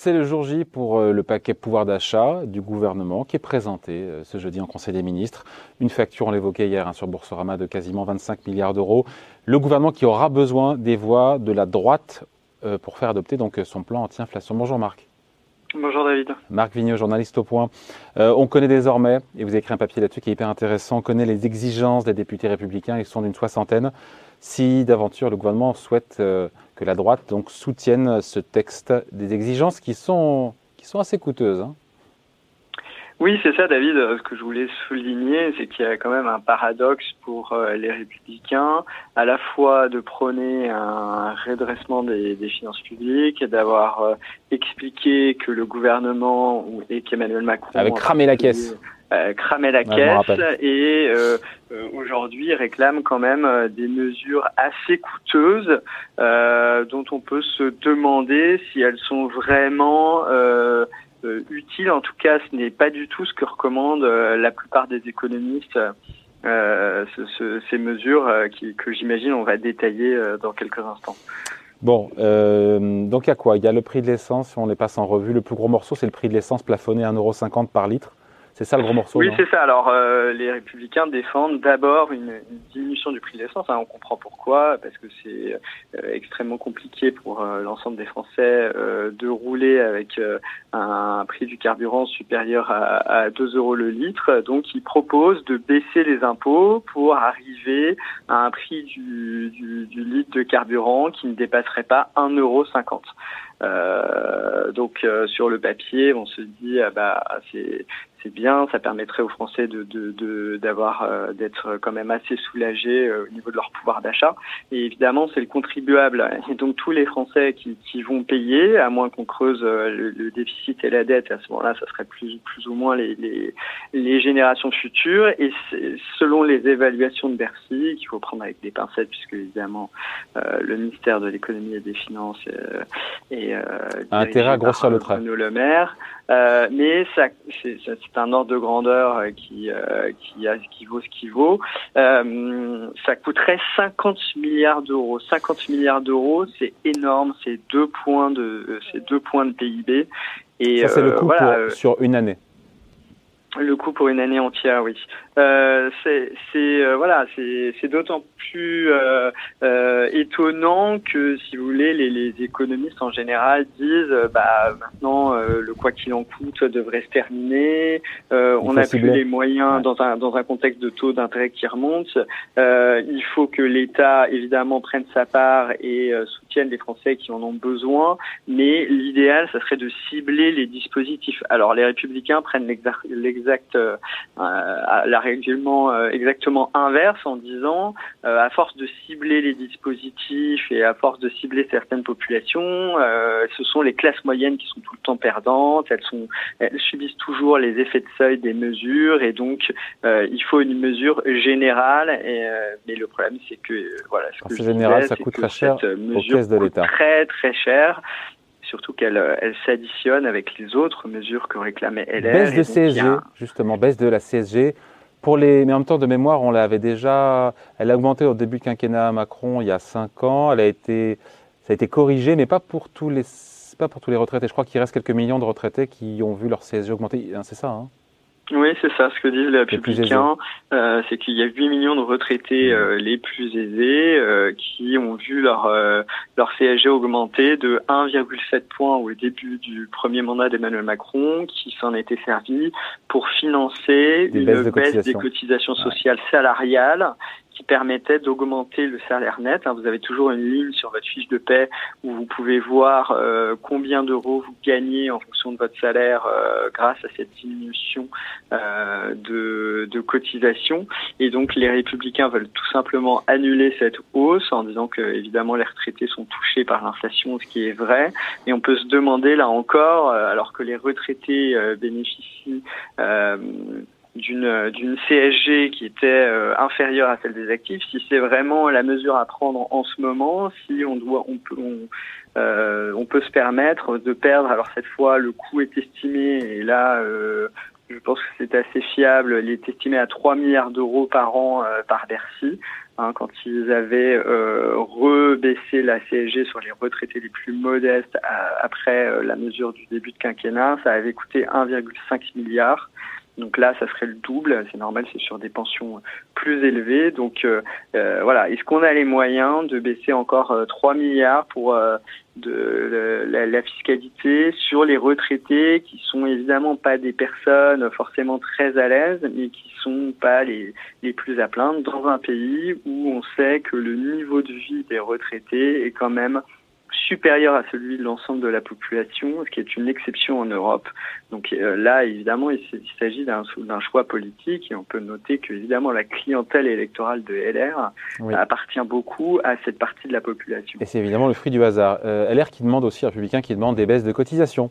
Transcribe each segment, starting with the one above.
C'est le jour J pour euh, le paquet pouvoir d'achat du gouvernement qui est présenté euh, ce jeudi en Conseil des ministres. Une facture, on l'évoquait hier hein, sur Boursorama, de quasiment 25 milliards d'euros. Le gouvernement qui aura besoin des voix de la droite euh, pour faire adopter donc son plan anti-inflation. Bonjour Marc. Bonjour David. Marc Vigneault, journaliste au point. on connaît désormais, et vous avez écrit un papier là-dessus qui est hyper intéressant, on connaît les exigences des députés républicains, ils sont d'une soixantaine. Si d'aventure le gouvernement souhaite que la droite donc soutienne ce texte, des exigences qui sont, qui sont assez coûteuses. Hein. Oui, c'est ça, David. Ce que je voulais souligner, c'est qu'il y a quand même un paradoxe pour euh, les républicains, à la fois de prôner un redressement des, finances publiques, d'avoir euh, expliqué que le gouvernement et qu'Emmanuel Macron avait cramé la caisse. Euh, cramer la caisse et euh, euh, aujourd'hui réclame quand même des mesures assez coûteuses dont on peut se demander si elles sont vraiment utiles. En tout cas, ce n'est pas du tout ce que recommandent la plupart des économistes. Ce, ces mesures que j'imagine on va détailler dans quelques instants. Bon, donc il y a quoi? Il y a le prix de l'essence, on les passe en revue. Le plus gros morceau, c'est le prix de l'essence plafonné à 1,50€ par litre. C'est ça le gros morceau Oui, c'est ça. Alors, euh, les républicains défendent d'abord une, diminution du prix de l'essence. Hein. On comprend pourquoi, parce que c'est euh, extrêmement compliqué pour euh, l'ensemble des Français de rouler avec un prix du carburant supérieur à, à 2 euros le litre. Donc, ils proposent de baisser les impôts pour arriver à un prix du, du, du litre de carburant qui ne dépasserait pas 1,50 euro. Euh, donc euh, sur le papier, on se dit ah bah c'est c'est bien, ça permettrait aux Français de d'avoir de, euh, d'être quand même assez soulagés au niveau de leur pouvoir d'achat. Et évidemment, c'est le contribuable et donc tous les Français qui, qui vont payer, à moins qu'on creuse le, déficit et la dette. À ce moment-là, ça serait plus plus ou moins les les, les générations futures. Et selon les évaluations de Bercy, qu'il faut prendre avec des pincettes, puisque évidemment le ministère de l'économie et des finances est euh, intérêt à grossir le trait. Le maire, euh, mais ça, c'est, un ordre de grandeur euh, qui qui, a, qui vaut ce qui vaut. ça coûterait 50 milliards d'euros. 50 milliards d'euros, c'est énorme. C'est deux points de c'est deux points de PIB. Et ça c'est le coût sur une année. Le coût pour une année entière, oui. Euh, c'est euh, voilà, c'est d'autant plus euh, euh, étonnant que si vous voulez, les, les économistes en général disent, bah maintenant le quoi qu'il en coûte devrait se terminer. on n'a plus les moyens dans un dans un contexte de taux d'intérêt qui remonte. il faut que l'État évidemment prenne sa part et soutienne les Français qui en ont besoin. Mais l'idéal, ça serait de cibler les dispositifs. Alors les Républicains prennent l'exact la règlement euh, exactement inverse en disant, euh, à force de cibler les dispositifs et à force de cibler certaines populations, euh, ce sont les classes moyennes qui sont tout le temps perdantes. Elles sont, elles subissent toujours les effets de seuil des mesures et donc il faut une mesure générale. Et, mais le problème, c'est que voilà, ce que général, ça coûte très cher aux de l'État. Très très cher surtout qu'elle elle, s'additionne avec les autres mesures que réclamait LR. Baisse de CSG, justement, baisse de la CSG. Pour les, mais en même temps, de mémoire, on l'avait déjà. Elle a augmenté au début du quinquennat Macron il y a 5 ans. Elle a été, ça a été corrigé, mais pas pour tous les, pas pour tous les retraités. Je crois qu'il reste quelques millions de retraités qui ont vu leur CSG augmenter. C'est ça, hein? Oui, c'est ça. Ce que disent les républicains, euh, c'est qu'il y a 8 millions de retraités euh, les plus aisés euh, qui ont vu leur euh, leur CSG augmenter de 1,7 points au début du premier mandat d'Emmanuel Macron, qui s'en était servi pour financer une baisse des cotisations. sociales salariales qui permettait d'augmenter le salaire net. Hein, vous avez toujours une ligne sur votre fiche de paie où vous pouvez voir euh, combien d'euros vous gagnez en fonction de votre salaire euh, grâce à cette diminution euh, de, de cotisation. Et donc les républicains veulent tout simplement annuler cette hausse en disant que évidemment les retraités sont touchés par l'inflation, ce qui est vrai. Et on peut se demander là encore, alors que les retraités bénéficient d'une d'une CSG qui était euh, inférieure à celle des actifs, si c'est vraiment la mesure à prendre en ce moment, si on doit on peut on, euh, on peut se permettre de perdre alors cette fois le coût est estimé et là euh, je pense que c'est assez fiable. Il est estimé à 3 milliards d'euros par an par Bercy. Hein, quand ils avaient euh, rebaissé la CSG sur les retraités les plus modestes après la mesure du début de quinquennat, ça avait coûté 1,5 milliard. Donc là, ça serait le double. C'est normal, c'est sur des pensions plus élevées. Donc euh, euh, voilà, est-ce qu'on a les moyens de baisser encore 3 euh, milliards pour de la, fiscalité sur les retraités qui sont évidemment pas des personnes forcément très à l'aise, mais qui sont pas les, les plus à plaindre dans un pays où on sait que le niveau de vie des retraités est quand même supérieur à celui de l'ensemble de la population, ce qui est une exception en Europe. Donc euh, là, évidemment, il s'agit d'un choix politique et on peut noter que évidemment la clientèle électorale de LR appartient beaucoup à cette partie de la population. Et c'est évidemment le fruit du hasard. Euh, LR qui demande aussi, républicains qui demande des baisses de cotisations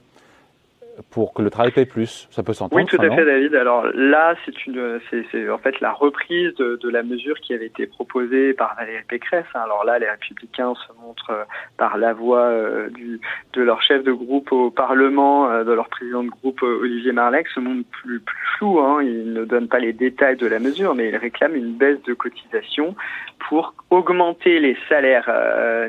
pour que le travail paye plus. Ça peut s'entendre. Oui, tout à fait, David. Alors là, c'est une, c'est en fait la reprise de, de, la mesure qui avait été proposée par Valérie Pécresse. Alors là, les Républicains se montrent euh, par la voix euh, du, de leur chef de groupe au Parlement, euh, de leur président de groupe Olivier Marleix, se montrent plus, plus flou. Hein. Ils ne donnent pas les détails de la mesure, mais ils réclament une baisse de cotisation pour augmenter les salaires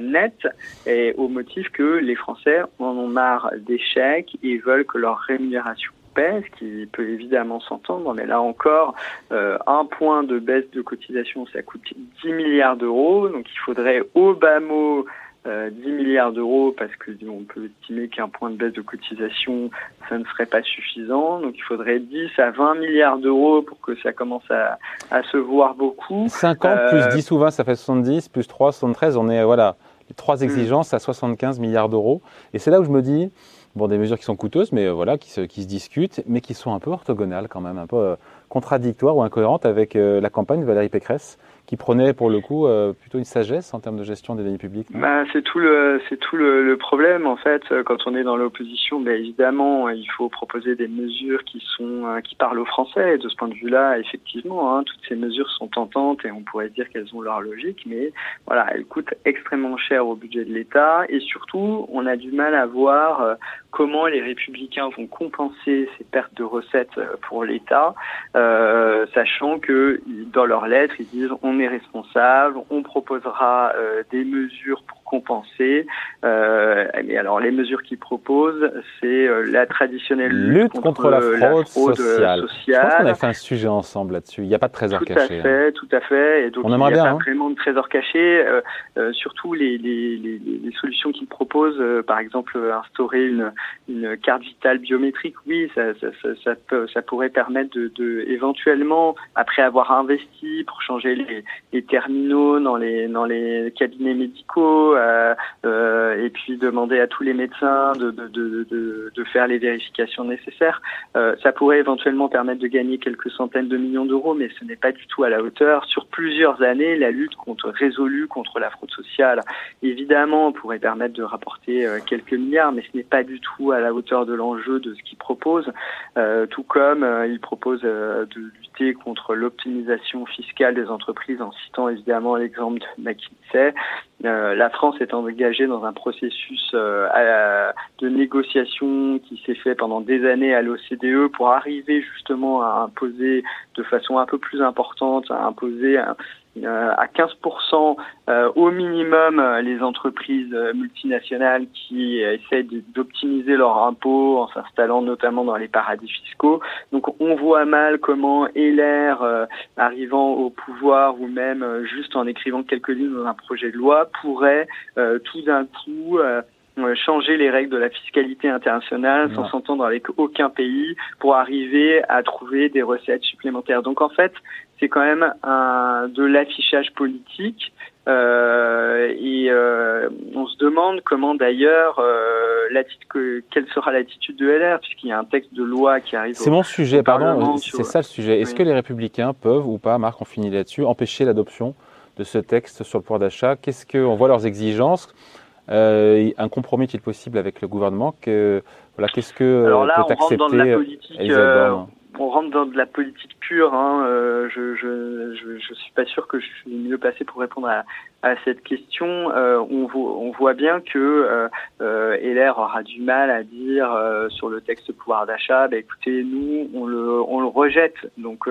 nets et au motif que les Français en ont marre des chèques et veulent que leur rémunération pèse, qui peut évidemment s'entendre, mais là encore, euh, un point de baisse de cotisation, ça coûte 10 milliards d'euros, donc il faudrait au bas mot 10 euh, milliards d'euros parce que on peut estimer qu'un point de baisse de cotisation, ça ne serait pas suffisant. Donc il faudrait 10 à 20 milliards d'euros pour que ça commence à, à, se voir beaucoup. 50 plus 10 euh, ou 20, ça fait 70, plus 3, 73. On est, voilà, les trois hmm. exigences à 75 milliards d'euros. Et c'est là où je me dis, Bon, des mesures qui sont coûteuses, mais euh, voilà, qui se, qui se discutent, mais qui sont un peu orthogonales quand même, un peu euh, contradictoires ou incohérentes avec euh, la campagne de Valérie Pécresse, qui prenait pour le coup plutôt une sagesse en termes de gestion des deniers publics bah, C'est tout le c'est tout le, problème en fait quand on est dans l'opposition. Bah, évidemment, il faut proposer des mesures qui sont qui parlent aux Français. De ce point de vue-là, effectivement, hein, toutes ces mesures sont tentantes et on pourrait dire qu'elles ont leur logique, mais voilà, elles coûtent extrêmement cher au budget de l'État et surtout, on a du mal à voir comment les républicains vont compenser ces pertes de recettes pour l'État, sachant que dans leurs lettres, ils disent on est responsable, on proposera euh, des mesures compenser. Euh, mais alors les mesures qu'ils proposent, c'est euh, la traditionnelle lutte, contre, la fraude, sociale. Je pense qu'on a fait un sujet ensemble là-dessus. Il n'y a pas de trésor tout caché. Tout à fait, hein. tout à fait. Et donc, on aimerait il n'y a pas hein. vraiment de trésor caché. surtout les, les, les, les solutions qu'ils proposent, par exemple instaurer une, une carte vitale biométrique, oui, ça, ça, ça, ça, peut, ça pourrait permettre de, de, éventuellement, après avoir investi pour changer les, les terminaux dans les dans les cabinets médicaux euh, euh, et puis demander à tous les médecins de de, de, de, faire les vérifications nécessaires. Euh, ça pourrait éventuellement permettre de gagner quelques centaines de millions d'euros, mais ce n'est pas du tout à la hauteur. Sur plusieurs années, la lutte contre résolue contre la fraude sociale, évidemment, pourrait permettre de rapporter quelques milliards, mais ce n'est pas du tout à la hauteur de l'enjeu de ce qu'il propose. tout comme il propose de lutter contre l'optimisation fiscale des entreprises en citant évidemment l'exemple de McKinsey. Euh, la France est engagée dans un processus euh, de négociation qui s'est fait pendant des années à l'OCDE pour arriver justement à imposer de façon un peu plus importante, à imposer un, à 15% euh, au minimum euh, les entreprises multinationales qui essaient d'optimiser leurs impôts en s'installant notamment dans les paradis fiscaux. Donc on voit mal comment LR, arrivant au pouvoir ou même juste en écrivant quelques lignes dans un projet de loi, pourrait tout d'un coup changer les règles de la fiscalité internationale sans s'entendre avec aucun pays pour arriver à trouver des recettes supplémentaires. Donc en fait, c'est quand même un, de l'affichage politique. Euh, et euh, on se demande comment d'ailleurs, euh, quelle sera l'attitude de LR, puisqu'il y a un texte de loi qui arrive. C'est mon sujet, pardon, c'est ça le sujet. Est-ce que les républicains peuvent ou pas, Marc, on finit là-dessus, empêcher l'adoption de ce texte sur le pouvoir d'achat? Qu'est-ce qu'on voit leurs exigences? Euh, un compromis est-il possible avec le gouvernement que, voilà, Qu'est-ce que Alors là, peut on accepter rentre dans la politique, euh, on rentre dans de la politique pure. Hein, euh, je, je, je, je, suis pas sûr que je suis mieux placé pour répondre à, à cette question. Euh, on, voit, on, voit bien que euh, euh LR aura du mal à dire euh, sur le texte pouvoir d'achat, bah, écoutez, nous, on le, on le rejette. Donc,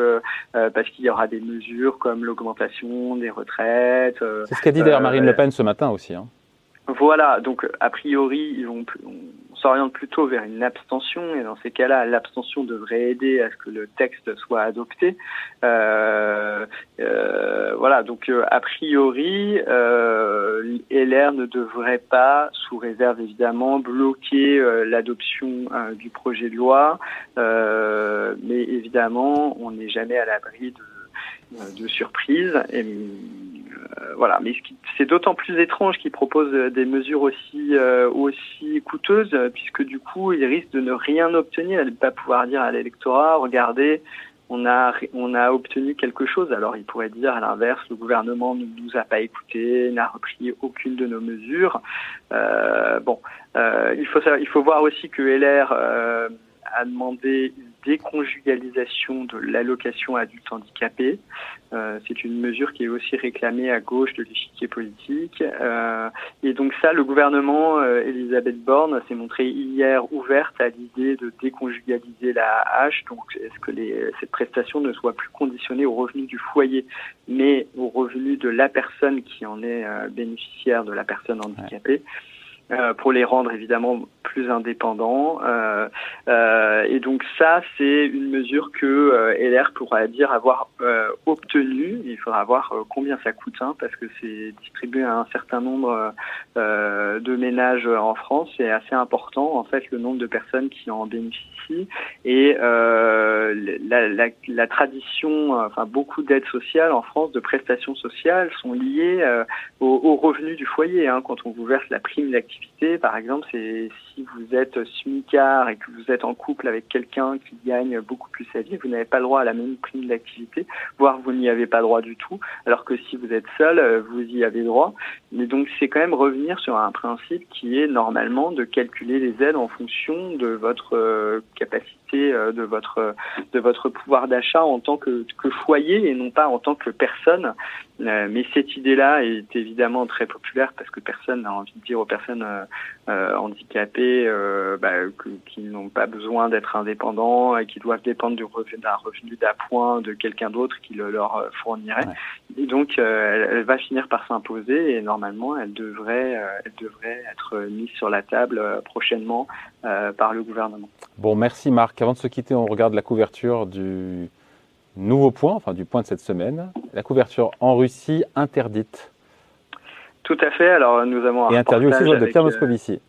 parce qu'il y aura des mesures comme l'augmentation des retraites. C'est ce qu'a dit d'ailleurs Marine Le Pen ce matin aussi. Hein. Voilà, donc a priori, on s'oriente plutôt vers une abstention, et dans ces cas-là, l'abstention devrait aider à ce que le texte soit adopté. Euh, euh, voilà, donc euh, a priori, euh, LR ne devrait pas, sous réserve évidemment, bloquer l'adoption du projet de loi, mais évidemment, on n'est jamais à l'abri de, surprises. Voilà, mais c'est d'autant plus étrange qu'il propose euh, des mesures aussi euh, aussi coûteuses, puisque du coup, il risque de ne rien obtenir, de ne pas pouvoir dire à l'électorat, regardez, on a on a obtenu quelque chose. Alors il pourrait dire à l'inverse, le gouvernement ne nous a pas écoutés, n'a repris aucune de nos mesures. bon, il faut il faut voir aussi que LR a demandé une déconjugalisation de l'allocation adulte handicapé. Euh, c'est une mesure qui est aussi réclamée à gauche de l'échiquier politique. Euh, et donc ça, le gouvernement, euh, Elisabeth Borne, s'est montré hier ouverte à l'idée de déconjugaliser la hache. Donc est-ce que cette prestation ne soit plus conditionnée au revenu du foyer, mais au revenu de la personne qui en est euh, bénéficiaire de la personne handicapée? Euh, pour les rendre évidemment plus indépendants. Euh, euh, et donc ça, c'est une mesure que euh, LR pourra dire avoir euh, obtenue. Il faudra voir combien ça coûte, hein, parce que c'est distribué à un certain nombre de ménages en France. C'est assez important, en fait, le nombre de personnes qui en bénéficient. Et la, la, la, tradition, enfin beaucoup d'aides sociales en France, de prestations sociales, sont liées au, au, revenu du foyer. Hein. Quand on vous verse la prime d'activité, par exemple, c'est si vous êtes smicard et que vous êtes en couple avec quelqu'un qui gagne beaucoup plus sa vie, vous n'avez pas le droit à la même prime d'activité, voire vous n'y avez pas droit du tout, alors que si vous êtes seul, euh, vous y avez droit. Mais donc c'est quand même revenir sur un principe qui est normalement de calculer les aides en fonction de votre euh, capacité, euh, de votre de votre pouvoir d'achat en tant que, que foyer et non pas en tant que personne. mais cette idée-là est évidemment très populaire parce que personne n'a envie de dire aux personnes handicapées euh, bah, qui n'ont pas besoin d'être indépendants et qui doivent dépendre du revenu, d'un revenu d'appoint de quelqu'un d'autre qui le leur fournirait. Et donc, euh, elle, va finir par s'imposer et normalement, elle devrait, euh, elle devrait être mise sur la table prochainement par le gouvernement. Bon, merci Marc. Avant de se quitter, on regarde la couverture du nouveau point, enfin du point de cette semaine. La couverture en Russie interdite. Tout à fait. Alors, nous avons un et interview aussi de Pierre Moscovici.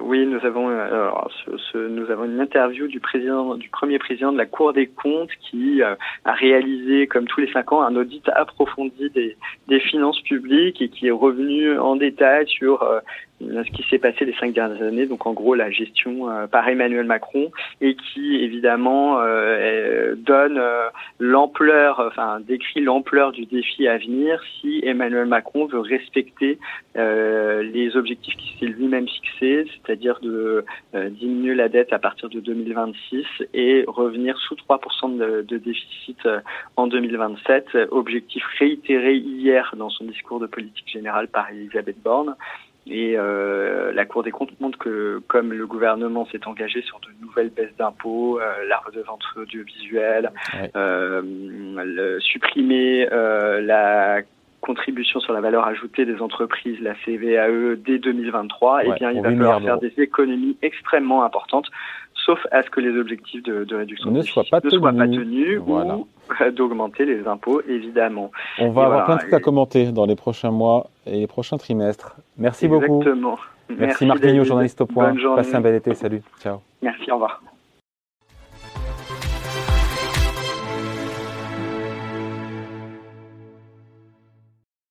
Oui, nous avons euh, alors, ce, nous avons une interview du président, du premier président de la Cour des comptes qui euh, a réalisé, comme tous les cinq ans, un audit approfondi des, des finances publiques et qui est revenu en détail sur euh, ce qui s'est passé les cinq dernières années, donc en gros la gestion euh, par Emmanuel Macron, et qui évidemment euh, donne euh, l'ampleur, enfin décrit l'ampleur du défi à venir si Emmanuel Macron veut respecter les objectifs qu'il s'est lui-même fixés, c'est-à-dire de diminuer la dette à partir de 2026 et revenir sous 3% de, de déficit en 2027, objectif réitéré hier dans son discours de politique générale par Elisabeth Borne. Et euh, la Cour des comptes montre que comme le gouvernement s'est engagé sur de nouvelles baisses d'impôts, euh, la redevance audiovisuelle, euh, le, supprimer euh, la contribution sur la valeur ajoutée des entreprises, la CVAE, dès 2023, eh bien, il va falloir faire des économies extrêmement importantes, sauf à ce que les objectifs de, de réduction ne soient pas, tenus, pas tenus ou d'augmenter les impôts, évidemment. On va avoir plein de trucs à commenter dans les prochains mois et les prochains trimestres. Merci Exactement. beaucoup. Merci, Merci Marc journaliste au point. Passez un bel été. Salut. Ciao. Merci, au revoir.